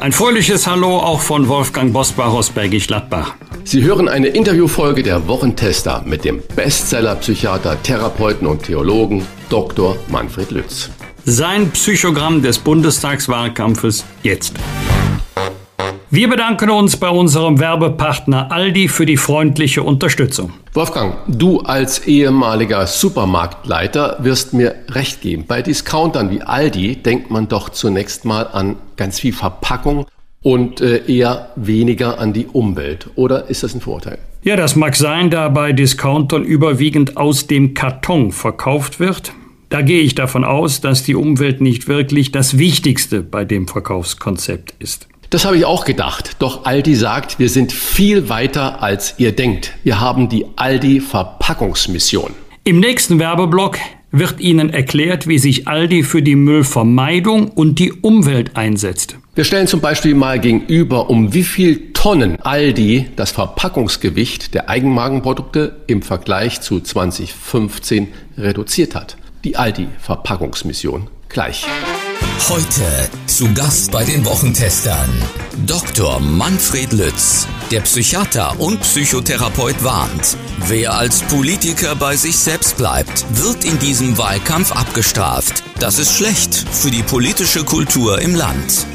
Ein fröhliches Hallo auch von Wolfgang Bosbach aus Bergisch Gladbach. Sie hören eine Interviewfolge der Wochentester mit dem Bestseller-Psychiater, Therapeuten und Theologen Dr. Manfred Lütz. Sein Psychogramm des Bundestagswahlkampfes jetzt. Wir bedanken uns bei unserem Werbepartner Aldi für die freundliche Unterstützung. Wolfgang, du als ehemaliger Supermarktleiter wirst mir recht geben. Bei Discountern wie Aldi denkt man doch zunächst mal an ganz viel Verpackung und äh, eher weniger an die Umwelt. Oder ist das ein Vorteil? Ja, das mag sein, da bei Discountern überwiegend aus dem Karton verkauft wird. Da gehe ich davon aus, dass die Umwelt nicht wirklich das Wichtigste bei dem Verkaufskonzept ist. Das habe ich auch gedacht. Doch Aldi sagt, wir sind viel weiter, als ihr denkt. Wir haben die Aldi Verpackungsmission. Im nächsten Werbeblock wird Ihnen erklärt, wie sich Aldi für die Müllvermeidung und die Umwelt einsetzt. Wir stellen zum Beispiel mal gegenüber, um wie viel Tonnen Aldi das Verpackungsgewicht der Eigenmarkenprodukte im Vergleich zu 2015 reduziert hat. Die Aldi Verpackungsmission gleich. Heute zu Gast bei den Wochentestern Dr. Manfred Lütz. Der Psychiater und Psychotherapeut warnt, wer als Politiker bei sich selbst bleibt, wird in diesem Wahlkampf abgestraft. Das ist schlecht für die politische Kultur im Land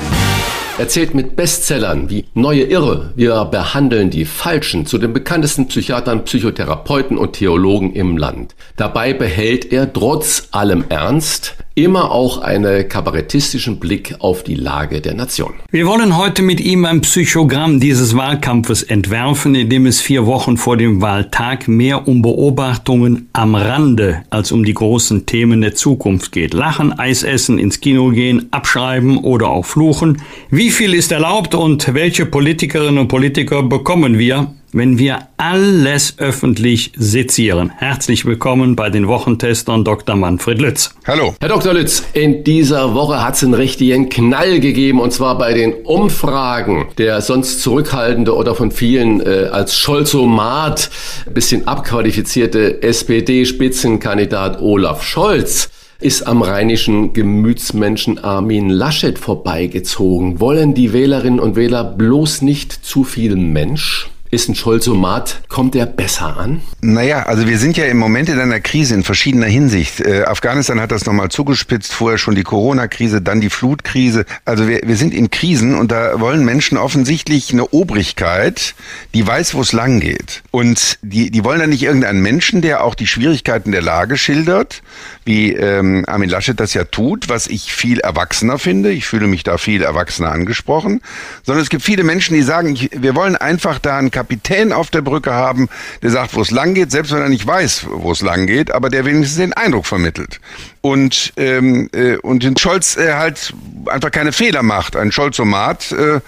erzählt mit Bestsellern wie Neue Irre, wir behandeln die Falschen zu den bekanntesten Psychiatern, Psychotherapeuten und Theologen im Land. Dabei behält er trotz allem Ernst immer auch einen kabarettistischen Blick auf die Lage der Nation. Wir wollen heute mit ihm ein Psychogramm dieses Wahlkampfes entwerfen, in dem es vier Wochen vor dem Wahltag mehr um Beobachtungen am Rande als um die großen Themen der Zukunft geht. Lachen, Eis essen, ins Kino gehen, abschreiben oder auch fluchen. Wie viel ist erlaubt und welche Politikerinnen und Politiker bekommen wir? Wenn wir alles öffentlich sezieren. Herzlich willkommen bei den Wochentestern Dr. Manfred Lütz. Hallo. Herr Dr. Lütz, in dieser Woche hat es einen richtigen Knall gegeben und zwar bei den Umfragen. Der sonst zurückhaltende oder von vielen äh, als Scholzomat bisschen abqualifizierte SPD-Spitzenkandidat Olaf Scholz ist am rheinischen Gemütsmenschen Armin Laschet vorbeigezogen. Wollen die Wählerinnen und Wähler bloß nicht zu viel Mensch? Ist ein Scholzomat, kommt der besser an? Naja, also wir sind ja im Moment in einer Krise in verschiedener Hinsicht. Äh, Afghanistan hat das nochmal zugespitzt, vorher schon die Corona-Krise, dann die Flutkrise. Also wir, wir sind in Krisen und da wollen Menschen offensichtlich eine Obrigkeit, die weiß, wo es lang geht. Und die, die wollen dann nicht irgendeinen Menschen, der auch die Schwierigkeiten der Lage schildert, wie ähm, Armin Laschet das ja tut, was ich viel erwachsener finde. Ich fühle mich da viel erwachsener angesprochen. Sondern es gibt viele Menschen, die sagen, wir wollen einfach da einen Kapitän auf der Brücke haben, der sagt, wo es lang geht, selbst wenn er nicht weiß, wo es lang geht, aber der wenigstens den Eindruck vermittelt. Und, ähm, äh, und den Scholz äh, halt einfach keine Fehler macht. Ein Scholzomat äh,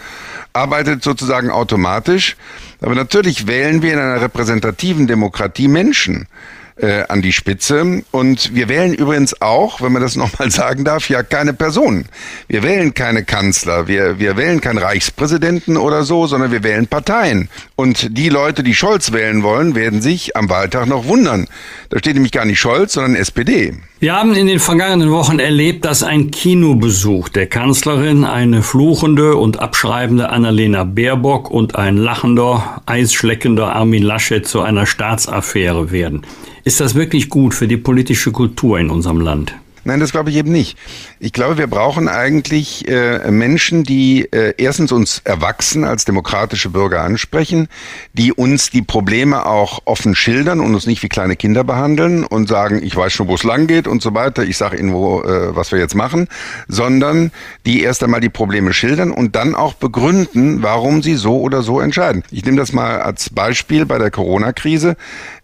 arbeitet sozusagen automatisch. Aber natürlich wählen wir in einer repräsentativen Demokratie Menschen äh, an die Spitze. Und wir wählen übrigens auch, wenn man das nochmal sagen darf, ja keine Personen. Wir wählen keine Kanzler, wir, wir wählen keinen Reichspräsidenten oder so, sondern wir wählen Parteien. Und die Leute, die Scholz wählen wollen, werden sich am Wahltag noch wundern. Da steht nämlich gar nicht Scholz, sondern SPD. Wir haben in den vergangenen Wochen erlebt, dass ein Kinobesuch der Kanzlerin eine fluchende und abschreibende Annalena Baerbock und ein lachender, eisschleckender Armin Laschet zu einer Staatsaffäre werden. Ist das wirklich gut für die politische Kultur in unserem Land? Nein, das glaube ich eben nicht. Ich glaube, wir brauchen eigentlich äh, Menschen, die äh, erstens uns erwachsen als demokratische Bürger ansprechen, die uns die Probleme auch offen schildern und uns nicht wie kleine Kinder behandeln und sagen, ich weiß schon, wo es lang geht und so weiter, ich sage Ihnen, wo, äh, was wir jetzt machen, sondern die erst einmal die Probleme schildern und dann auch begründen, warum sie so oder so entscheiden. Ich nehme das mal als Beispiel bei der Corona-Krise.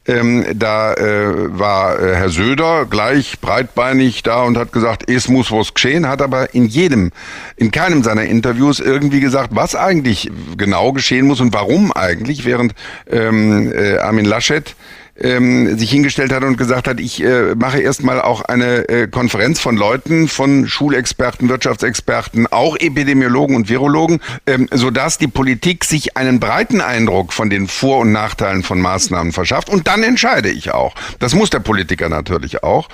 Ähm, da äh, war äh, Herr Söder gleich breitbeinig da und hat gesagt, es muss was geschehen, hat aber in jedem, in keinem seiner Interviews irgendwie gesagt, was eigentlich genau geschehen muss und warum eigentlich, während ähm, äh, Armin Laschet ähm, sich hingestellt hat und gesagt hat, ich äh, mache erstmal auch eine äh, Konferenz von Leuten, von Schulexperten, Wirtschaftsexperten, auch Epidemiologen und Virologen, ähm, sodass die Politik sich einen breiten Eindruck von den Vor- und Nachteilen von Maßnahmen verschafft. Und dann entscheide ich auch. Das muss der Politiker natürlich auch.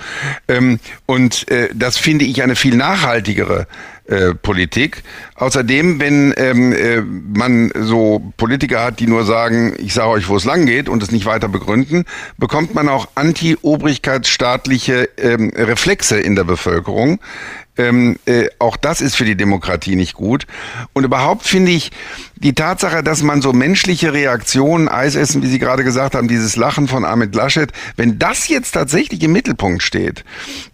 Ähm, und äh, das finde ich eine viel nachhaltigere äh, Politik. Außerdem, wenn ähm, äh, man so Politiker hat, die nur sagen, ich sage euch, wo es lang geht und es nicht weiter begründen, bekommt man auch anti-obrigkeitsstaatliche ähm, Reflexe in der Bevölkerung. Ähm, äh, auch das ist für die Demokratie nicht gut. Und überhaupt finde ich die Tatsache, dass man so menschliche Reaktionen, Eisessen, wie Sie gerade gesagt haben, dieses Lachen von Ahmed Laschet, wenn das jetzt tatsächlich im Mittelpunkt steht,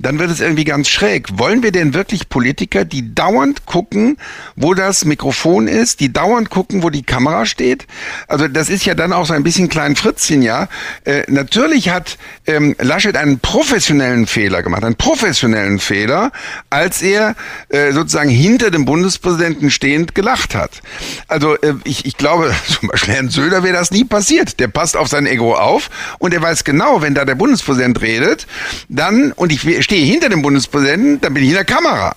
dann wird es irgendwie ganz schräg. Wollen wir denn wirklich Politiker, die dauernd gucken, wo das Mikrofon ist, die dauernd gucken, wo die Kamera steht? Also das ist ja dann auch so ein bisschen klein Fritzchen, ja. Äh, natürlich hat ähm, Laschet einen professionellen Fehler gemacht, einen professionellen Fehler, als er äh, sozusagen hinter dem Bundespräsidenten stehend gelacht hat. Also äh, ich, ich glaube, zum Beispiel Herrn Söder wäre das nie passiert. Der passt auf sein Ego auf und er weiß genau, wenn da der Bundespräsident redet, dann, und ich stehe hinter dem Bundespräsidenten, dann bin ich in der Kamera.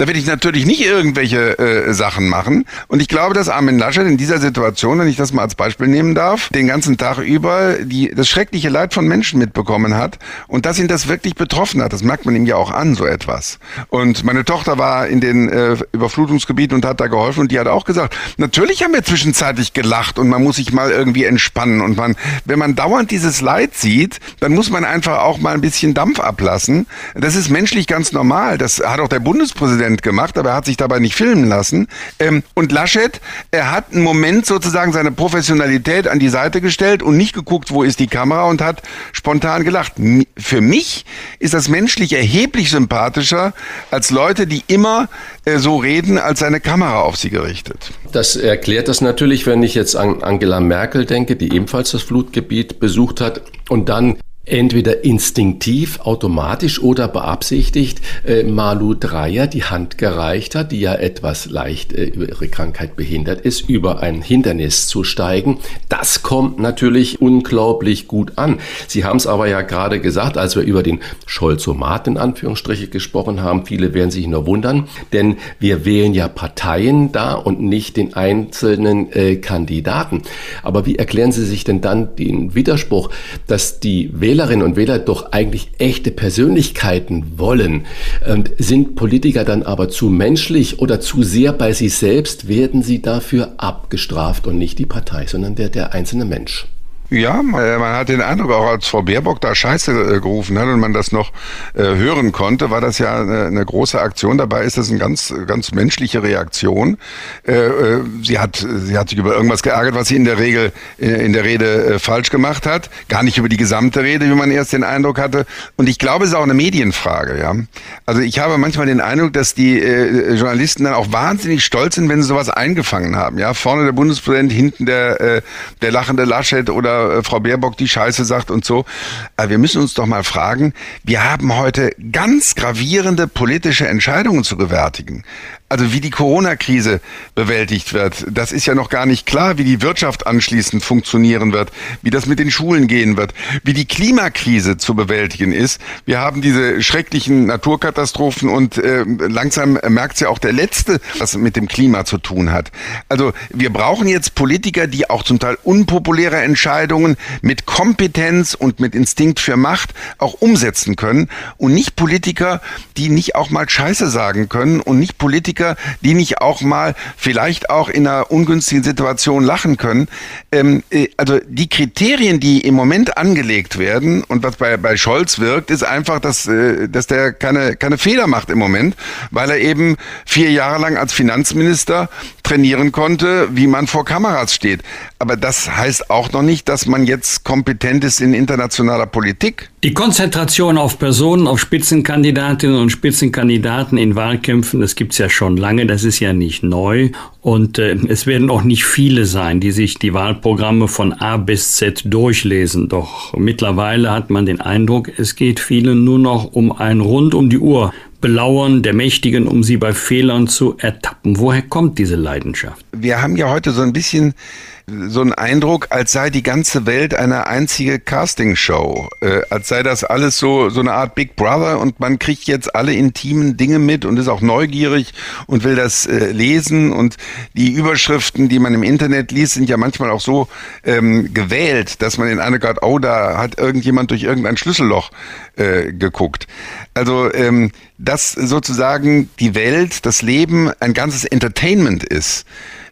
Da werde ich natürlich nicht irgendwelche äh, Sachen machen. Und ich glaube, dass Armin Laschet in dieser Situation, wenn ich das mal als Beispiel nehmen darf, den ganzen Tag über die, das schreckliche Leid von Menschen mitbekommen hat und dass ihn das wirklich betroffen hat. Das merkt man ihm ja auch an, so etwas. Und meine Tochter war in den äh, Überflutungsgebieten und hat da geholfen und die hat auch gesagt, natürlich haben wir zwischenzeitlich gelacht und man muss sich mal irgendwie entspannen und man, wenn man dauernd dieses Leid sieht, dann muss man einfach auch mal ein bisschen Dampf ablassen. Das ist menschlich ganz normal. Das hat auch der Bundespräsident Präsident gemacht, aber er hat sich dabei nicht filmen lassen. Ähm, und Laschet, er hat einen Moment sozusagen seine Professionalität an die Seite gestellt und nicht geguckt, wo ist die Kamera und hat spontan gelacht. Für mich ist das menschlich erheblich sympathischer als Leute, die immer äh, so reden, als seine Kamera auf sie gerichtet. Das erklärt das natürlich, wenn ich jetzt an Angela Merkel denke, die ebenfalls das Flutgebiet besucht hat und dann entweder instinktiv, automatisch oder beabsichtigt äh, Malu Dreyer die Hand gereicht hat, die ja etwas leicht äh, über ihre Krankheit behindert ist, über ein Hindernis zu steigen. Das kommt natürlich unglaublich gut an. Sie haben es aber ja gerade gesagt, als wir über den Scholzomat in Anführungsstriche gesprochen haben. Viele werden sich nur wundern, denn wir wählen ja Parteien da und nicht den einzelnen äh, Kandidaten. Aber wie erklären Sie sich denn dann den Widerspruch, dass die Wähler Wählerinnen und Wähler doch eigentlich echte Persönlichkeiten wollen. Und sind Politiker dann aber zu menschlich oder zu sehr bei sich selbst, werden sie dafür abgestraft und nicht die Partei, sondern der, der einzelne Mensch. Ja, man hat den Eindruck, auch als Frau Baerbock da Scheiße äh, gerufen hat und man das noch äh, hören konnte, war das ja eine, große Aktion. Dabei ist das eine ganz, ganz menschliche Reaktion. Äh, äh, sie hat, sie hat sich über irgendwas geärgert, was sie in der Regel äh, in der Rede äh, falsch gemacht hat. Gar nicht über die gesamte Rede, wie man erst den Eindruck hatte. Und ich glaube, es ist auch eine Medienfrage, ja. Also ich habe manchmal den Eindruck, dass die Journalisten dann auch wahnsinnig stolz sind, wenn sie sowas eingefangen haben. Ja, vorne der Bundespräsident, hinten der, der lachende Laschet oder äh, Frau Baerbock die Scheiße sagt und so. Aber wir müssen uns doch mal fragen, wir haben heute ganz gravierende politische Entscheidungen zu gewärtigen also wie die Corona-Krise bewältigt wird, das ist ja noch gar nicht klar, wie die Wirtschaft anschließend funktionieren wird, wie das mit den Schulen gehen wird, wie die Klimakrise zu bewältigen ist. Wir haben diese schrecklichen Naturkatastrophen und äh, langsam merkt ja auch der Letzte, was mit dem Klima zu tun hat. Also wir brauchen jetzt Politiker, die auch zum Teil unpopuläre Entscheidungen mit Kompetenz und mit Instinkt für Macht auch umsetzen können und nicht Politiker, die nicht auch mal Scheiße sagen können und nicht Politiker, Politiker, die nicht auch mal vielleicht auch in einer ungünstigen Situation lachen können. Ähm, äh, also die Kriterien, die im Moment angelegt werden und was bei, bei Scholz wirkt, ist einfach, dass, äh, dass der keine, keine Fehler macht im Moment, weil er eben vier Jahre lang als Finanzminister trainieren konnte, wie man vor Kameras steht. Aber das heißt auch noch nicht, dass man jetzt kompetent ist in internationaler Politik. Die Konzentration auf Personen, auf Spitzenkandidatinnen und Spitzenkandidaten in Wahlkämpfen, das gibt's ja schon lange, das ist ja nicht neu. Und äh, es werden auch nicht viele sein, die sich die Wahlprogramme von A bis Z durchlesen. Doch mittlerweile hat man den Eindruck, es geht vielen nur noch um ein rund um die Uhr Belauern der Mächtigen, um sie bei Fehlern zu ertappen. Woher kommt diese Leidenschaft? Wir haben ja heute so ein bisschen so einen Eindruck, als sei die ganze Welt eine einzige Castingshow, äh, als sei das alles so so eine Art Big Brother und man kriegt jetzt alle intimen Dinge mit und ist auch neugierig und will das äh, lesen und die Überschriften, die man im Internet liest, sind ja manchmal auch so ähm, gewählt, dass man in eine Grad, oh, da hat irgendjemand durch irgendein Schlüsselloch äh, geguckt. Also ähm, dass sozusagen die Welt, das Leben ein ganzes Entertainment ist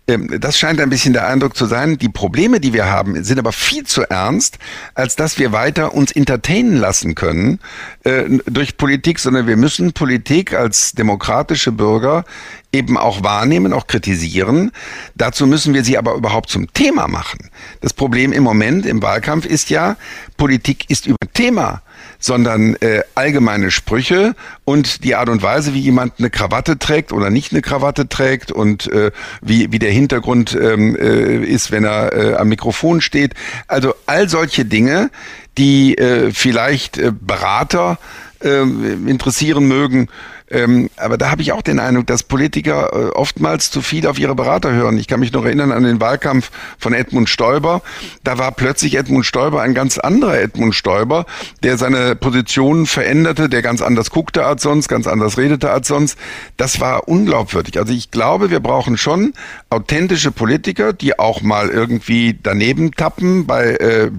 das scheint ein bisschen der Eindruck zu sein. Die Probleme, die wir haben, sind aber viel zu ernst, als dass wir weiter uns entertainen lassen können äh, durch Politik, sondern wir müssen Politik als demokratische Bürger eben auch wahrnehmen, auch kritisieren. Dazu müssen wir sie aber überhaupt zum Thema machen. Das Problem im Moment im Wahlkampf ist ja, Politik ist über Thema sondern äh, allgemeine Sprüche und die Art und Weise, wie jemand eine Krawatte trägt oder nicht eine Krawatte trägt und äh, wie, wie der Hintergrund ähm, äh, ist, wenn er äh, am Mikrofon steht. Also all solche Dinge, die äh, vielleicht äh, Berater äh, interessieren mögen, ähm, aber da habe ich auch den Eindruck, dass Politiker äh, oftmals zu viel auf ihre Berater hören. Ich kann mich noch erinnern an den Wahlkampf von Edmund Stoiber. Da war plötzlich Edmund Stoiber ein ganz anderer Edmund Stoiber, der seine Positionen veränderte, der ganz anders guckte als sonst, ganz anders redete als sonst. Das war unglaubwürdig. Also ich glaube, wir brauchen schon authentische Politiker, die auch mal irgendwie daneben tappen bei äh,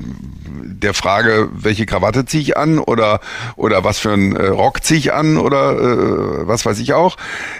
der Frage, welche Krawatte ziehe ich an oder, oder was für einen äh, Rock ziehe ich an oder äh, was weiß ich auch,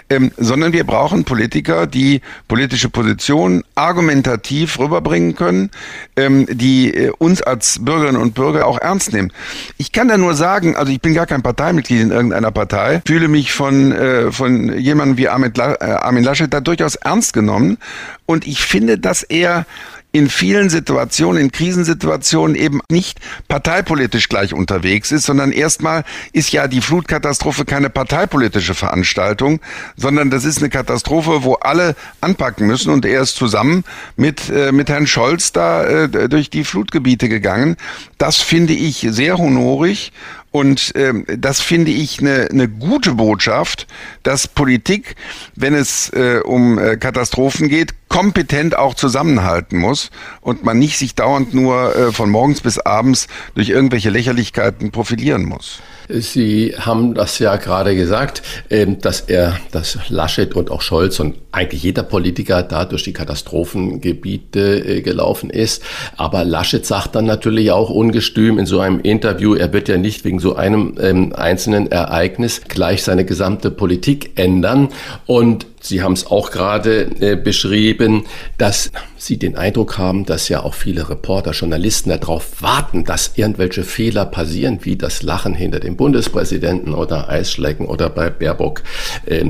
ähm, sondern wir brauchen Politiker, die politische Positionen argumentativ rüberbringen können, ähm, die äh, uns als Bürgerinnen und Bürger auch ernst nehmen. Ich kann da nur sagen, also ich bin gar kein Parteimitglied in irgendeiner Partei, fühle mich von, äh, von jemandem wie Armin, äh, Armin Laschet da durchaus ernst genommen und ich finde, dass er in vielen Situationen, in Krisensituationen eben nicht parteipolitisch gleich unterwegs ist, sondern erstmal ist ja die Flutkatastrophe keine parteipolitische Veranstaltung, sondern das ist eine Katastrophe, wo alle anpacken müssen und er ist zusammen mit, äh, mit Herrn Scholz da äh, durch die Flutgebiete gegangen. Das finde ich sehr honorig und ähm, das finde ich eine, eine gute Botschaft, dass Politik, wenn es äh, um äh, Katastrophen geht, kompetent auch zusammenhalten muss und man nicht sich dauernd nur äh, von morgens bis abends durch irgendwelche Lächerlichkeiten profilieren muss. Sie haben das ja gerade gesagt, ähm, dass er, dass Laschet und auch Scholz und eigentlich jeder Politiker da durch die Katastrophengebiete äh, gelaufen ist. Aber Laschet sagt dann natürlich auch ungestüm in so einem Interview, er wird ja nicht wegen so einem ähm, einzelnen Ereignis gleich seine gesamte Politik ändern. Und Sie haben es auch gerade äh, beschrieben, dass Sie den Eindruck haben, dass ja auch viele Reporter, Journalisten darauf warten, dass irgendwelche Fehler passieren, wie das Lachen hinter dem Bundespräsidenten oder Eisschlecken oder bei Baerbock äh,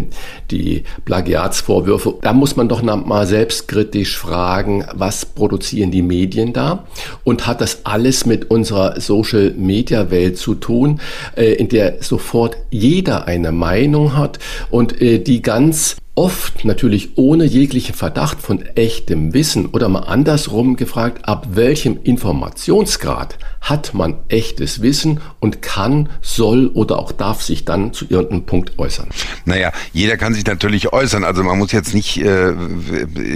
die Plagiatsvorwürfe. Da muss man doch mal selbstkritisch fragen, was produzieren die Medien da? Und hat das alles mit unserer Social-Media-Welt zu tun, äh, in der sofort jeder eine Meinung hat und äh, die ganz oft natürlich ohne jeglichen Verdacht von echtem Wissen oder mal andersrum gefragt, ab welchem Informationsgrad hat man echtes Wissen und kann, soll oder auch darf sich dann zu irgendeinem Punkt äußern. Naja, jeder kann sich natürlich äußern. Also man muss jetzt nicht äh,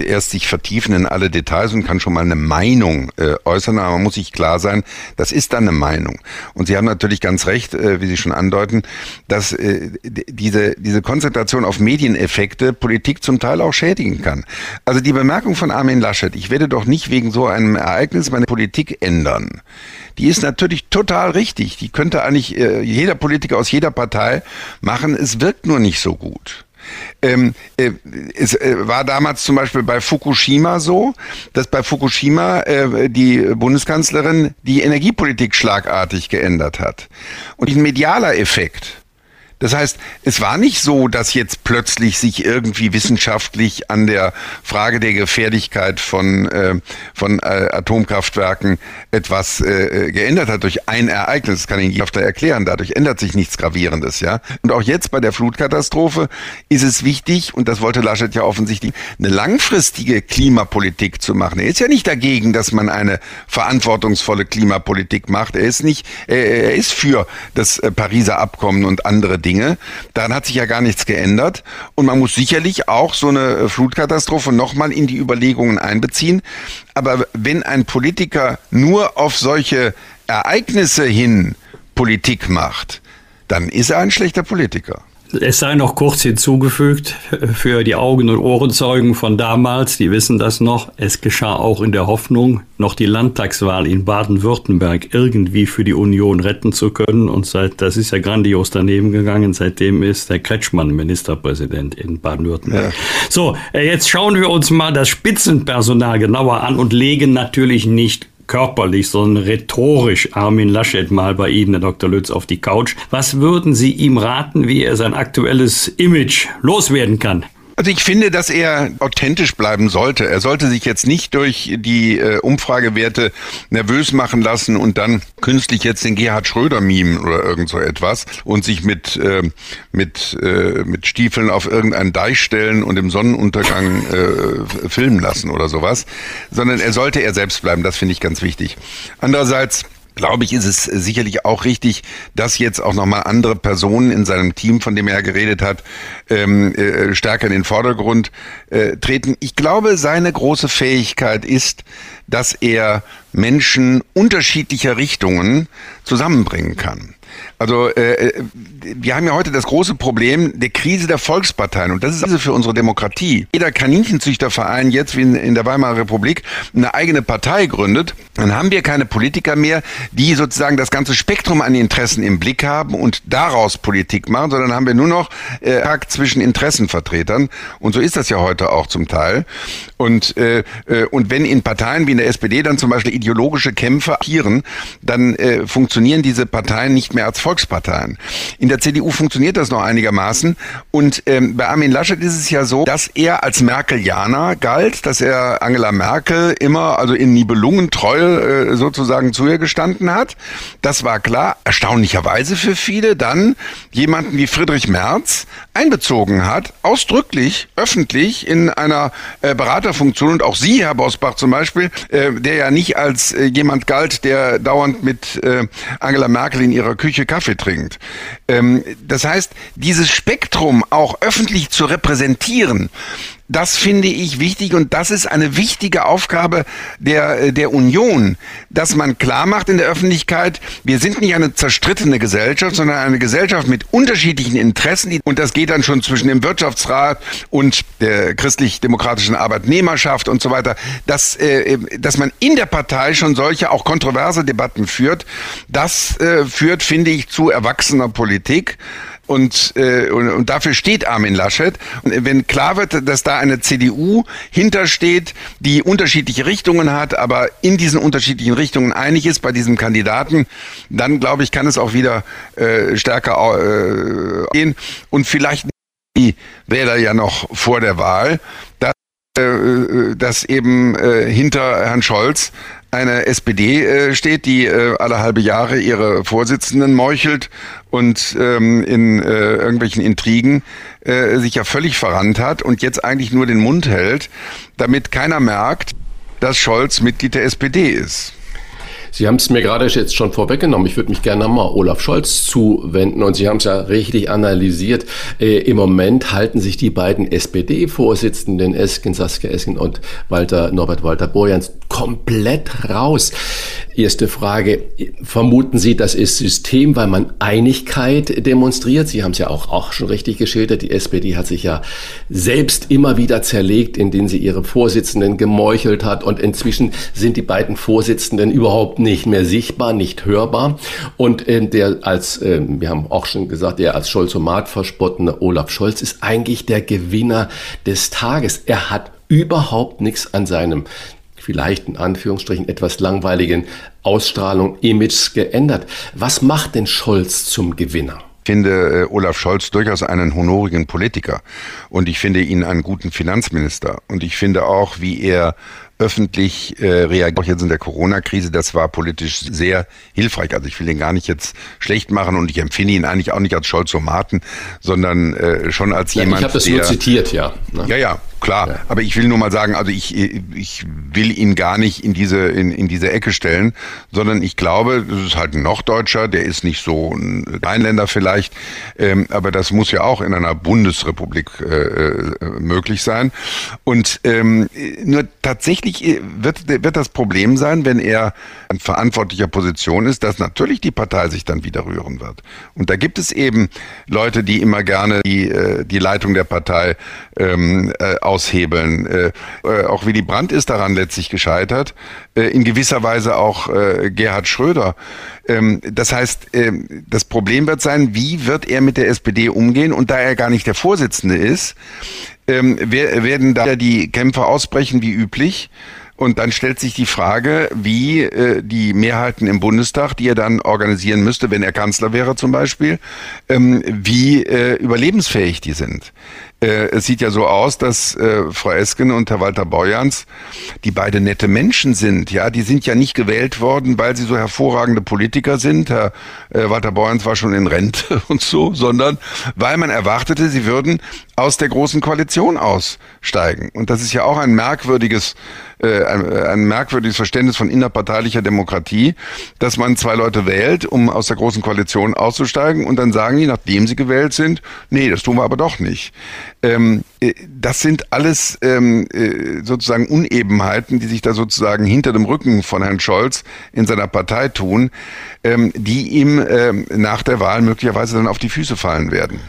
erst sich vertiefen in alle Details und kann schon mal eine Meinung äh, äußern, aber man muss sich klar sein, das ist dann eine Meinung. Und Sie haben natürlich ganz recht, äh, wie Sie schon andeuten, dass äh, diese, diese Konzentration auf Medieneffekte Politik zum Teil auch schädigen kann. Also die Bemerkung von Armin Laschet, ich werde doch nicht wegen so einem Ereignis meine Politik ändern die ist natürlich total richtig. Die könnte eigentlich äh, jeder Politiker aus jeder Partei machen. Es wirkt nur nicht so gut. Ähm, äh, es äh, war damals zum Beispiel bei Fukushima so, dass bei Fukushima äh, die Bundeskanzlerin die Energiepolitik schlagartig geändert hat. Und ein medialer Effekt, Das heißt, es war nicht so, dass jetzt plötzlich sich irgendwie wissenschaftlich an der Frage der Gefährlichkeit von, äh, von äh, Atomkraftwerken etwas äh, geändert hat durch ein Ereignis. Das kann ich Ihnen erklären. Dadurch ändert sich nichts Gravierendes, ja. Und auch jetzt bei der Flutkatastrophe ist es wichtig, und das wollte Laschet ja offensichtlich, eine langfristige Klimapolitik zu machen. Er ist ja nicht dagegen, dass man eine verantwortungsvolle Klimapolitik macht. Er ist nicht, er ist für das äh, Pariser Abkommen und andere Dinge. Daran hat sich ja gar nichts geändert. Und man muss sicherlich auch so eine Flutkatastrophe nochmal in die Überlegungen einbeziehen. Aber wenn ein Politiker nur auf solche Ereignisse hin Politik macht, dann ist er ein schlechter Politiker. Es sei noch kurz hinzugefügt, für die Augen- und Ohrenzeugen von damals, die wissen das noch, es geschah auch in der Hoffnung, noch die Landtagswahl in Baden-Württemberg irgendwie für die Union retten zu können. Und seit, das ist ja grandios daneben gegangen, seitdem ist der Kretschmann Ministerpräsident in Baden-Württemberg. Ja. So, äh, jetzt schauen wir uns mal das Spitzenpersonal genauer an und legen natürlich nicht körperlich, sondern rhetorisch Armin Laschet mal bei Ihnen, Herr Dr. Lütz, auf die Couch. Was würden Sie ihm raten, wie er sein aktuelles Image loswerden kann? Also ich finde, dass er authentisch bleiben sollte. Er sollte sich jetzt nicht durch die äh, Umfragewerte nervös machen lassen und dann künstlich jetzt den Gerhard Schröder mimen oder irgend so etwas und sich mit äh, mit äh, mit Stiefeln auf irgendeinen Deich stellen und im Sonnenuntergang äh, filmen lassen oder sowas, sondern er sollte er selbst bleiben. Das finde ich ganz wichtig. Andererseits glaube ich, ist es sicherlich auch richtig, dass jetzt auch nochmal andere Personen in seinem Team, von dem er geredet hat, ähm, äh, stärker in den Vordergrund äh, treten. Ich glaube, seine große Fähigkeit ist, dass er Menschen unterschiedlicher Richtungen zusammenbringen kann. Also äh, äh, wir haben ja heute das große Problem der Krise der Volksparteien und das ist also für unsere Demokratie. Jeder Kaninchenzüchterverein jetzt wie in, in der Weimarer Republik eine eigene Partei gründet, dann haben wir keine Politiker mehr, die sozusagen das ganze Spektrum an Interessen im Blick haben und daraus Politik machen, sondern haben wir nur noch äh, zwischen Interessenvertretern und so ist das ja heute auch zum Teil. Und äh, äh, und wenn in Parteien wie in der SPD dann zum Beispiel ideologische Kämpfe agieren, dann äh, funktionieren diese Parteien nicht mehr als Volksparteien. In der CDU funktioniert das noch einigermaßen. Und ähm, bei Armin Laschet ist es ja so, dass er als Merkelianer galt, dass er Angela Merkel immer, also in Nibelungen treu äh, sozusagen zu ihr gestanden hat. Das war klar. Erstaunlicherweise für viele dann jemanden wie Friedrich Merz einbezogen hat, ausdrücklich, öffentlich in einer äh, Beraterfunktion. Und auch Sie, Herr Bosbach zum Beispiel, äh, der ja nicht als äh, jemand galt, der dauernd mit äh, Angela Merkel in ihrer Küche Kaffee trinkt. Ähm, das heißt, dieses Spektrum auch öffentlich zu repräsentieren, das finde ich wichtig und das ist eine wichtige Aufgabe der, äh, der Union, dass man klar macht in der Öffentlichkeit, wir sind nicht eine zerstrittene Gesellschaft, sondern eine Gesellschaft mit unterschiedlichen Interessen und das geht dann schon zwischen dem Wirtschaftsrat und der christlich-demokratischen Arbeitnehmerschaft und so weiter, dass, äh, dass man in der Partei schon solche auch kontroverse Debatten führt, das äh, führt, finde ich, zu erwachsener Politik. Und, äh, und, und dafür steht Armin Laschet. Und wenn klar wird, dass da eine CDU hintersteht, die unterschiedliche Richtungen hat, aber in diesen unterschiedlichen Richtungen einig ist bei diesem Kandidaten, dann glaube ich, kann es auch wieder äh, stärker äh, gehen. Und vielleicht die Wähler ja noch vor der Wahl, dass, äh, dass eben äh, hinter Herrn Scholz eine SPD äh, steht, die äh, alle halbe Jahre ihre Vorsitzenden meuchelt und ähm, in äh, irgendwelchen Intrigen äh, sich ja völlig verrannt hat und jetzt eigentlich nur den Mund hält, damit keiner merkt, dass Scholz Mitglied der SPD ist. Sie haben es mir gerade jetzt schon vorweggenommen. Ich würde mich gerne mal Olaf Scholz zuwenden und Sie haben es ja richtig analysiert. Äh, Im Moment halten sich die beiden SPD-Vorsitzenden Esken, Saskia Esken und Walter, Norbert Walter Borjans komplett raus. Erste Frage. Vermuten Sie, das ist System, weil man Einigkeit demonstriert? Sie haben es ja auch, auch schon richtig geschildert. Die SPD hat sich ja selbst immer wieder zerlegt, indem sie ihre Vorsitzenden gemeuchelt hat. Und inzwischen sind die beiden Vorsitzenden überhaupt nicht mehr sichtbar, nicht hörbar. Und äh, der als, äh, wir haben auch schon gesagt, der als Scholzomat verspottene Olaf Scholz ist eigentlich der Gewinner des Tages. Er hat überhaupt nichts an seinem vielleicht in Anführungsstrichen etwas langweiligen Ausstrahlung, Image geändert. Was macht denn Scholz zum Gewinner? finde äh, Olaf Scholz durchaus einen honorigen Politiker und ich finde ihn einen guten Finanzminister und ich finde auch, wie er öffentlich äh, reagiert, auch jetzt in der Corona-Krise, das war politisch sehr hilfreich. Also ich will ihn gar nicht jetzt schlecht machen und ich empfinde ihn eigentlich auch nicht als Scholzomaten, sondern äh, schon als ja, jemand, Ich habe das der, nur zitiert, ja. Ne? Ja, ja, klar. Ja. Aber ich will nur mal sagen, also ich, ich will ihn gar nicht in diese, in, in diese Ecke stellen, sondern ich glaube, das ist halt ein Norddeutscher, der ist nicht so ein Rheinländer vielleicht, ähm, aber das muss ja auch in einer Bundesrepublik äh, äh möglich sein. Und ähm, nur tatsächlich wird, wird das Problem sein, wenn er in verantwortlicher Position ist, dass natürlich die Partei sich dann wieder rühren wird. Und da gibt es eben Leute, die immer gerne die, äh, die Leitung der Partei ähm, äh, aushebeln. Äh, äh, auch Willy Brandt ist daran letztlich gescheitert, äh, in gewisser Weise auch äh, Gerhard Schröder. Ähm, das heißt, äh, das Problem wird sein, wie wird er mit der SPD umgehen? Und da er gar nicht der Vorsitzende ist, ähm, werden da die Kämpfe ausbrechen wie üblich. Und dann stellt sich die Frage, wie äh, die Mehrheiten im Bundestag, die er dann organisieren müsste, wenn er Kanzler wäre zum Beispiel, ähm, wie äh, überlebensfähig die sind. Äh, es sieht ja so aus, dass äh, Frau Esken und Herr Walter Borjans, die beide nette Menschen sind, ja, die sind ja nicht gewählt worden, weil sie so hervorragende Politiker sind. Herr äh, Walter Borjans war schon in Rente und so, sondern weil man erwartete, sie würden aus der großen Koalition aussteigen. Und das ist ja auch ein merkwürdiges äh, ein, ein merkwürdiges Verständnis von innerparteilicher Demokratie, dass man zwei Leute wählt, um aus der großen Koalition auszusteigen und dann sagen die, nachdem sie gewählt sind, nee, das tun wir aber doch nicht. Ähm, äh, das sind alles ähm, äh, sozusagen Unebenheiten, die sich da sozusagen hinter dem Rücken von Herrn Scholz in seiner Partei tun, ähm, die ihm ähm, nach der Wahl möglicherweise dann auf die Füße fallen werden.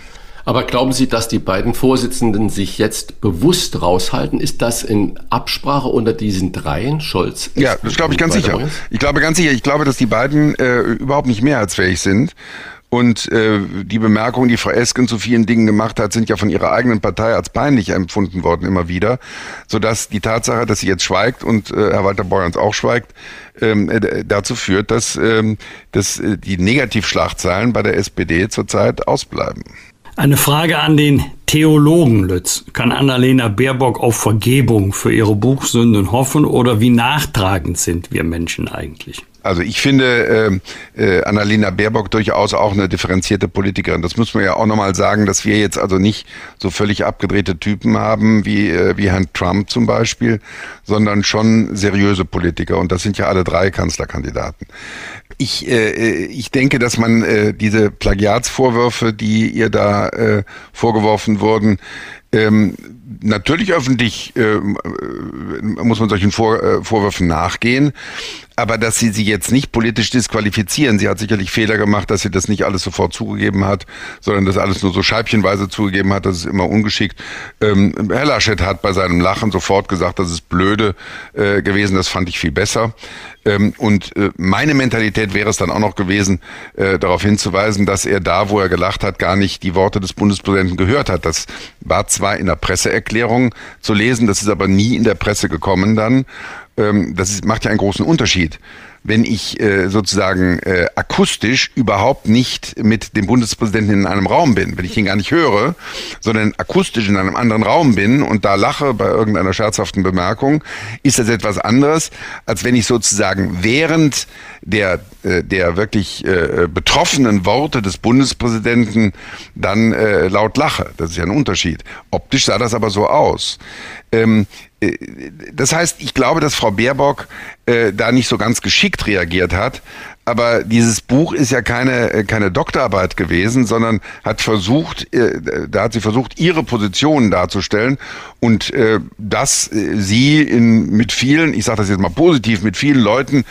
Aber glauben Sie, dass die beiden Vorsitzenden sich jetzt bewusst raushalten? Ist das in Absprache unter diesen dreien, Scholz? Ja, das glaube ich ganz sicher. Ich glaube ganz sicher. Ich glaube, dass die beiden äh, überhaupt nicht mehrheitsfähig sind. Und äh, die Bemerkungen, die Frau Esken zu vielen Dingen gemacht hat, sind ja von ihrer eigenen Partei als peinlich empfunden worden immer wieder, sodass die Tatsache, dass sie jetzt schweigt und äh, Herr Walter Borjans auch schweigt, ähm, äh, dazu führt, dass, ähm, dass äh, die Negativschlagzeilen bei der SPD zurzeit ausbleiben. Eine Frage an den Theologen Lütz. Kann Annalena Baerbock auf Vergebung für ihre Buchsünden hoffen oder wie nachtragend sind wir Menschen eigentlich? Also ich finde äh, äh, Annalena Baerbock durchaus auch eine differenzierte Politikerin. Das muss man ja auch nochmal sagen, dass wir jetzt also nicht so völlig abgedrehte Typen haben wie, äh, wie Herrn Trump zum Beispiel, sondern schon seriöse Politiker. Und das sind ja alle drei Kanzlerkandidaten. Ich, äh, äh, ich denke, dass man äh, diese Plagiatsvorwürfe, die ihr da äh, vorgeworfen wurden, ähm, natürlich öffentlich äh, äh muss man solchen Vor, äh, Vorwürfen nachgehen, aber dass sie sie jetzt nicht politisch disqualifizieren. Sie hat sicherlich Fehler gemacht, dass sie das nicht alles sofort zugegeben hat, sondern das alles nur so scheibchenweise zugegeben hat. Das ist immer ungeschickt. Ähm, Herr Laschet hat bei seinem Lachen sofort gesagt, das ist blöde äh, gewesen. Das fand ich viel besser. Ähm, und äh, meine Mentalität wäre es dann auch noch gewesen, äh, darauf hinzuweisen, dass er da, wo er gelacht hat, gar nicht die Worte des Bundespräsidenten gehört hat. Das war zwar in der Presseerklärung zu lesen, das ist aber nie in der Presse gekommen dann. Ähm, das ist, macht ja einen großen Unterschied wenn ich äh, sozusagen äh, akustisch überhaupt nicht mit dem Bundespräsidenten in einem Raum bin, wenn ich ihn gar nicht höre, sondern akustisch in einem anderen Raum bin und da lache bei irgendeiner scherzhaften Bemerkung, ist das etwas anderes, als wenn ich sozusagen während der, äh, der wirklich äh, betroffenen Worte des Bundespräsidenten dann äh, laut lache. Das ist ja ein Unterschied. Optisch sah das aber so aus. Ähm, äh, das heißt, ich glaube, dass Frau Baerbock äh, da nicht so ganz geschickt reagiert hat. Aber dieses Buch ist ja keine, äh, keine Doktorarbeit gewesen, sondern hat versucht, äh, da hat sie versucht, ihre Positionen darzustellen und äh, dass sie in, mit vielen, ich sage das jetzt mal positiv, mit vielen Leuten,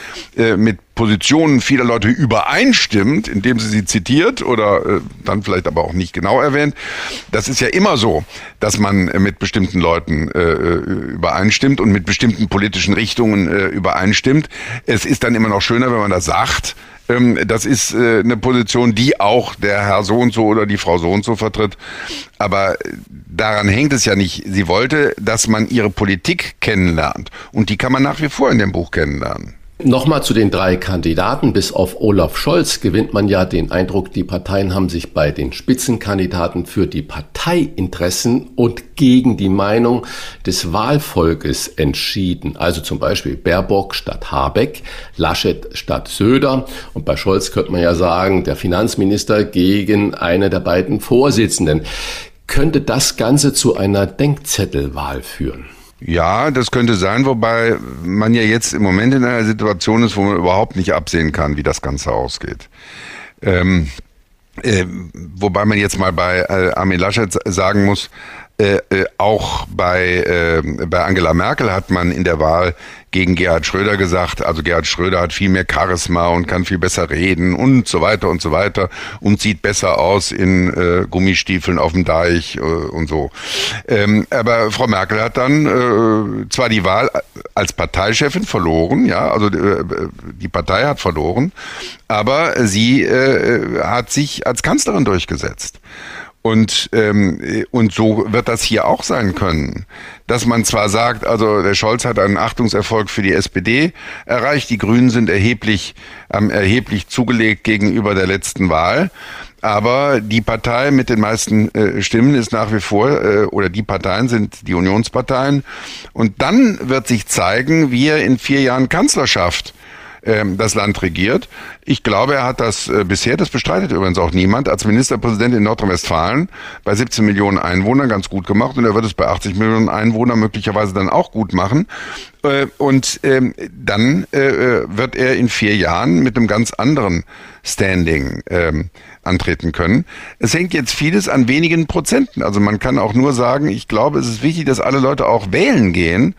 mit Positionen vieler Leute übereinstimmt, indem sie sie zitiert oder äh, dann vielleicht aber auch nicht genau erwähnt. Das ist ja immer so, dass man äh, mit bestimmten Leuten äh, übereinstimmt und mit bestimmten politischen Richtungen äh, übereinstimmt. Es ist dann immer noch schöner, wenn man das sagt. Ähm, das ist äh, eine Position, die auch der Herr so und so oder die Frau so und so vertritt. Aber daran hängt es ja nicht. Sie wollte, dass man ihre Politik kennenlernt. Und die kann man nach wie vor in dem Buch kennenlernen. Nochmal zu den drei Kandidaten. Bis auf Olaf Scholz gewinnt man ja den Eindruck, die Parteien haben sich bei den Spitzenkandidaten für die Parteiinteressen und gegen die Meinung des Wahlvolkes entschieden. Also zum Beispiel Baerbock statt Habeck, Laschet statt Söder. Und bei Scholz könnte man ja sagen, der Finanzminister gegen eine der beiden Vorsitzenden. Könnte das Ganze zu einer Denkzettelwahl führen? Ja, das könnte sein, wobei man ja jetzt im Moment in einer Situation ist, wo man überhaupt nicht absehen kann, wie das Ganze ausgeht. Ähm, äh, wobei man jetzt mal bei äh, Armin Laschet sagen muss, äh, äh, auch bei, äh, bei Angela Merkel hat man in der Wahl gegen Gerhard Schröder gesagt, also Gerhard Schröder hat viel mehr Charisma und kann viel besser reden und so weiter und so weiter und sieht besser aus in äh, Gummistiefeln auf dem Deich äh, und so. Ähm, aber Frau Merkel hat dann äh, zwar die Wahl als Parteichefin verloren, ja, also äh, die Partei hat verloren, aber sie äh, hat sich als Kanzlerin durchgesetzt. Und, ähm, und so wird das hier auch sein können. Dass man zwar sagt, also der Scholz hat einen Achtungserfolg für die SPD erreicht, die Grünen sind erheblich, ähm, erheblich zugelegt gegenüber der letzten Wahl. Aber die Partei mit den meisten äh, Stimmen ist nach wie vor, äh, oder die Parteien sind die Unionsparteien. Und dann wird sich zeigen, wie er in vier Jahren Kanzlerschaft ähm, das Land regiert. Ich glaube, er hat das äh, bisher, das bestreitet übrigens auch niemand, als Ministerpräsident in Nordrhein-Westfalen bei 17 Millionen Einwohnern ganz gut gemacht und er wird es bei 80 Millionen Einwohnern möglicherweise dann auch gut machen. Äh, und ähm, dann äh, äh, wird er in vier Jahren mit einem ganz anderen Standing ähm, antreten können. Es hängt jetzt vieles an wenigen Prozenten. Also man kann auch nur sagen, ich glaube, es ist wichtig, dass alle Leute auch wählen gehen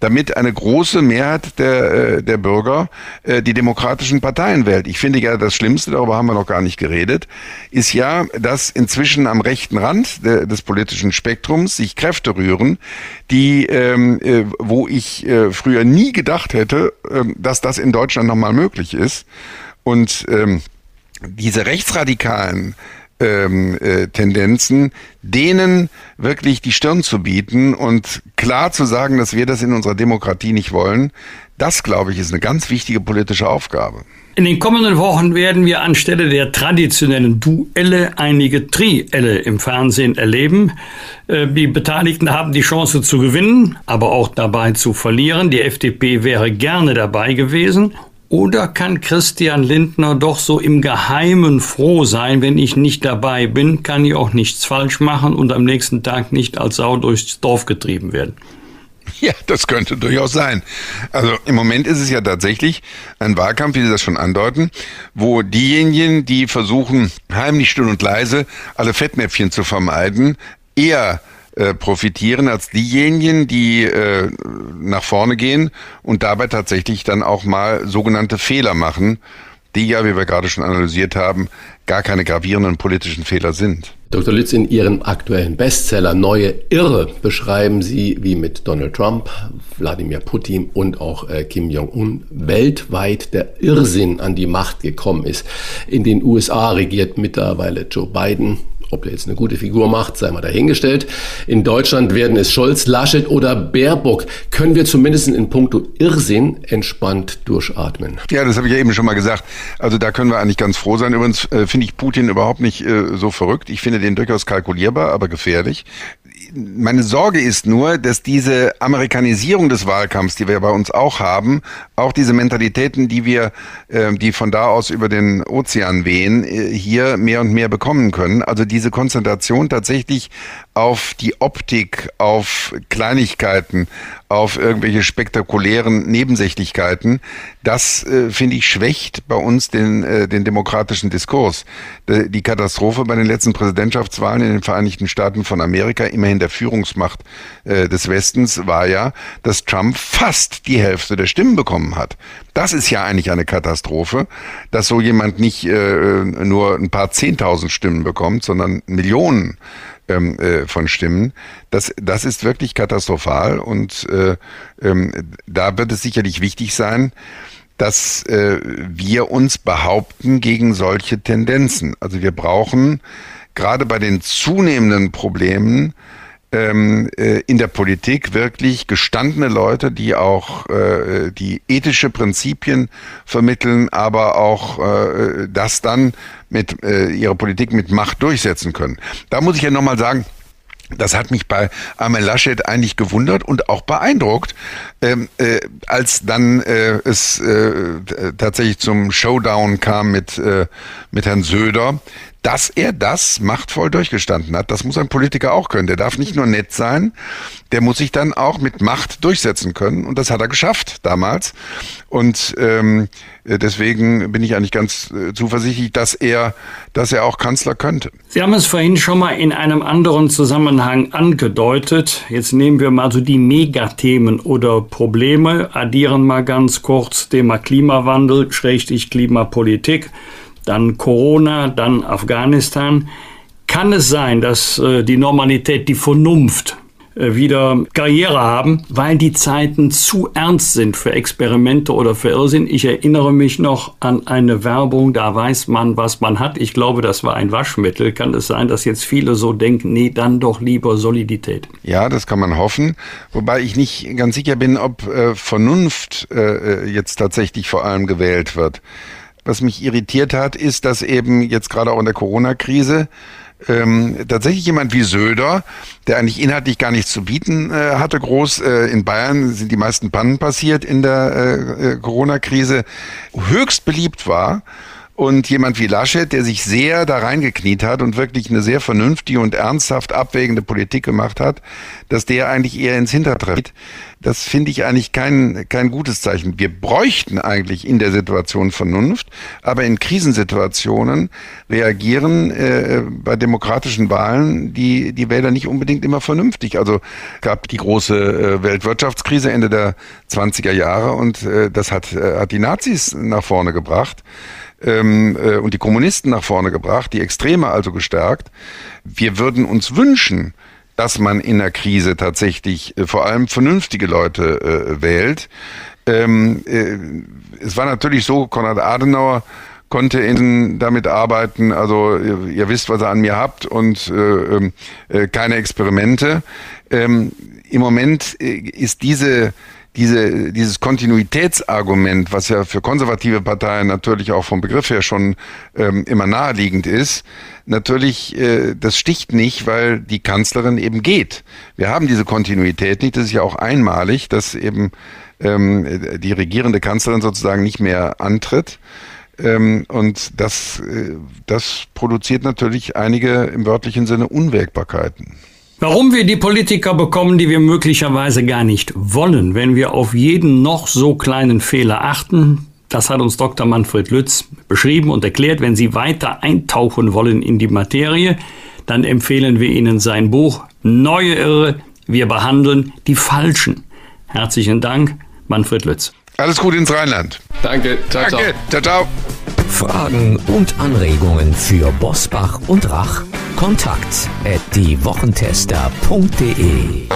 damit eine große Mehrheit der, äh, der Bürger äh, die demokratischen Parteien wählt. Ich finde ja, das Schlimmste, darüber haben wir noch gar nicht geredet, ist ja, dass inzwischen am rechten Rand des politischen Spektrums sich Kräfte rühren, die, ähm, äh, wo ich früher nie gedacht hätte, äh, dass das in Deutschland nochmal möglich ist. Und ähm, diese rechtsradikalen ähm, äh, Tendenzen, denen wirklich die Stirn zu bieten und klar zu sagen, dass wir das in unserer Demokratie nicht wollen, das, glaube ich, ist eine ganz wichtige politische Aufgabe. In den kommenden Wochen werden wir anstelle der traditionellen Duelle einige Trielle im Fernsehen erleben. Äh, die Beteiligten haben die Chance zu gewinnen, aber auch dabei zu verlieren. Die FDP wäre gerne dabei gewesen oder kann Christian Lindner doch so im Geheimen froh sein, wenn ich nicht dabei bin, kann ich auch nichts falsch machen und am nächsten Tag nicht als Sau durchs Dorf getrieben werden? Ja, das könnte durchaus sein. Also im Moment ist es ja tatsächlich ein Wahlkampf, wie Sie das schon andeuten, wo diejenigen, die versuchen, heimlich still und leise alle Fettnäpfchen zu vermeiden, eher äh, profitieren als diejenigen, die äh, nach vorne gehen und dabei tatsächlich dann auch mal sogenannte Fehler machen, die ja, wie wir gerade schon analysiert haben, gar keine gravierenden politischen Fehler sind. Dr. Lütz, in Ihrem aktuellen Bestseller Neue Irre beschreiben Sie, wie mit Donald Trump, Wladimir Putin und auch äh, Kim Jong-un weltweit der Irrsinn an die Macht gekommen ist. In den USA regiert mittlerweile Joe Biden ob er jetzt eine gute Figur macht, sei mal dahingestellt. In Deutschland werden es Scholz, Laschet oder Baerbock. Können wir zumindest in puncto Irrsinn entspannt durchatmen? Ja, das habe ich ja eben schon mal gesagt. Also da können wir eigentlich ganz froh sein. Übrigens äh, finde ich Putin überhaupt nicht äh, so verrückt. Ich finde den durchaus kalkulierbar, aber gefährlich meine Sorge ist nur, dass diese Amerikanisierung des Wahlkampfs, die wir bei uns auch haben, auch diese Mentalitäten, die wir, äh, die von da aus über den Ozean wehen, äh, hier mehr und mehr bekommen können. Also diese Konzentration tatsächlich auf die Optik, auf Kleinigkeiten, auf irgendwelche spektakulären Nebensächlichkeiten, das äh, finde ich schwächt bei uns den, äh, den demokratischen Diskurs. Die Katastrophe bei den letzten Präsidentschaftswahlen in den Vereinigten Staaten von Amerika, immerhin der Führungsmacht äh, des Westens, war ja, dass Trump fast die Hälfte der Stimmen bekommen hat. Das ist ja eigentlich eine Katastrophe, dass so jemand nicht äh, nur ein paar Zehntausend Stimmen bekommt, sondern Millionen ähm, äh, von Stimmen. Das, das ist wirklich katastrophal und äh, ähm, da wird es sicherlich wichtig sein, dass äh, wir uns behaupten gegen solche Tendenzen. Also wir brauchen gerade bei den zunehmenden Problemen ähm, äh, in der Politik wirklich gestandene Leute, die auch äh, die ethische Prinzipien vermitteln, aber auch äh, das dann mit äh, ihrer Politik mit Macht durchsetzen können. Da muss ich ja nochmal sagen, das hat mich bei Armin Laschet eigentlich gewundert und auch beeindruckt, ähm, äh, als dann äh, es äh, tatsächlich zum Showdown kam mit, äh, mit Herrn Söder, dass er das machtvoll durchgestanden hat. Das muss ein Politiker auch können. Der darf nicht nur nett sein, der muss sich dann auch mit Macht durchsetzen können. Und das hat er geschafft damals. Und ähm, deswegen bin ich eigentlich ganz äh, zuversichtlich, dass er, dass er auch Kanzler könnte. Sie haben es vorhin schon mal in einem anderen Zusammenhang angedeutet. Jetzt nehmen wir mal so die Megathemen oder Probleme, addieren mal ganz kurz Thema Klimawandel, Schrägstrich Klimapolitik dann Corona, dann Afghanistan. Kann es sein, dass äh, die Normalität, die Vernunft äh, wieder Karriere haben, weil die Zeiten zu ernst sind für Experimente oder für Irrsinn. Ich erinnere mich noch an eine Werbung, da weiß man, was man hat. Ich glaube, das war ein Waschmittel. Kann es sein, dass jetzt viele so denken, nee, dann doch lieber Solidität? Ja, das kann man hoffen. Wobei ich nicht ganz sicher bin, ob äh, Vernunft äh, äh jetzt tatsächlich vor allem gewählt wird. Was mich irritiert hat, ist, dass eben jetzt gerade auch in der Corona-Krise ähm, tatsächlich jemand wie Söder, der eigentlich inhaltlich gar nichts zu bieten äh, hatte, groß äh, in Bayern sind die meisten Pannen passiert in der äh, äh Corona-Krise, höchst beliebt war und jemand wie Laschet, der sich sehr da reingekniet hat und wirklich eine sehr vernünftige und ernsthaft abwägende Politik gemacht hat, dass der eigentlich eher ins Hintertritt. Das finde ich eigentlich kein, kein gutes Zeichen. Wir bräuchten eigentlich in der Situation Vernunft, aber in Krisensituationen reagieren äh, bei demokratischen Wahlen die, die Wähler nicht unbedingt immer vernünftig. Also gab die große äh, Weltwirtschaftskrise Ende der 20er Jahre und äh, das hat, äh, hat die Nazis nach vorne gebracht ähm, äh, und die Kommunisten nach vorne gebracht, die Extreme also gestärkt. Wir würden uns wünschen, dass man in der Krise tatsächlich äh, vor allem vernünftige Leute äh, wählt. Ähm, äh, es war natürlich so, Konrad Adenauer konnte in, damit arbeiten, also ihr, ihr, wisst, was ihr an mir habt und äh, ähm, äh, keine Experimente. Ähm, Im Moment äh, ist diese diese, dieses Kontinuitätsargument, was ja für konservative Parteien natürlich auch vom Begriff her schon ähm, immer naheliegend ist, natürlich, äh, das sticht nicht, weil die Kanzlerin eben geht. Wir haben diese Kontinuität nicht. Das ist ja auch einmalig, dass eben ähm, die regierende Kanzlerin sozusagen nicht mehr antritt. Ähm, und das, äh, das produziert natürlich einige im wörtlichen Sinne Unwägbarkeiten. Warum wir die Politiker bekommen, die wir möglicherweise gar nicht wollen, wenn wir auf jeden noch so kleinen Fehler achten, das hat uns Dr. Manfred Lütz beschrieben und erklärt. Wenn Sie weiter eintauchen wollen in die Materie, dann empfehlen wir Ihnen sein Buch Neue Irre, wir behandeln die Falschen. Herzlichen Dank, Manfred Lütz. Alles Gute ins Rheinland. Danke. Ciao, Danke. ciao. ciao. Fragen und Anregungen für Bosbach und Rach? Kontakt at diewochentester.de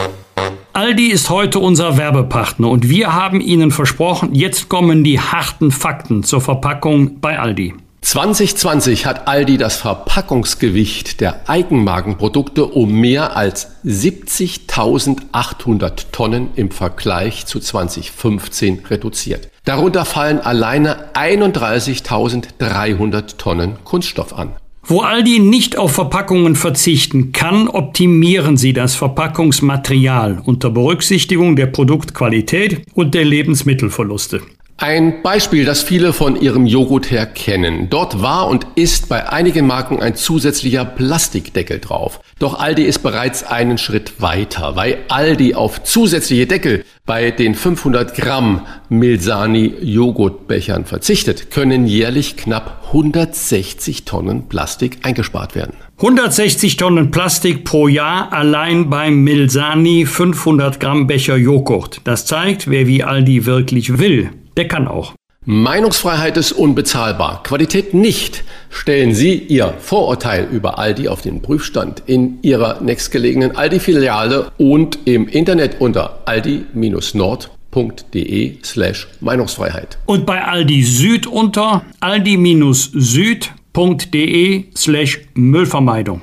Aldi ist heute unser Werbepartner und wir haben Ihnen versprochen, jetzt kommen die harten Fakten zur Verpackung bei Aldi. 2020 hat Aldi das Verpackungsgewicht der Eigenmarkenprodukte um mehr als 70.800 Tonnen im Vergleich zu 2015 reduziert. Darunter fallen alleine 31.300 Tonnen Kunststoff an. Wo Aldi nicht auf Verpackungen verzichten kann, optimieren sie das Verpackungsmaterial unter Berücksichtigung der Produktqualität und der Lebensmittelverluste. Ein Beispiel, das viele von ihrem Joghurt her kennen. Dort war und ist bei einigen Marken ein zusätzlicher Plastikdeckel drauf. Doch Aldi ist bereits einen Schritt weiter, weil Aldi auf zusätzliche Deckel bei den 500 Gramm Milsani Joghurtbechern verzichtet, können jährlich knapp 160 Tonnen Plastik eingespart werden. 160 Tonnen Plastik pro Jahr allein beim Milsani 500 Gramm Becher Joghurt. Das zeigt, wer wie Aldi wirklich will der kann auch. Meinungsfreiheit ist unbezahlbar, Qualität nicht. Stellen Sie Ihr Vorurteil über Aldi auf den Prüfstand in Ihrer nächstgelegenen Aldi-Filiale und im Internet unter aldi-nord.de slash Meinungsfreiheit. Und bei Aldi Süd unter aldi-süd.de slash Müllvermeidung.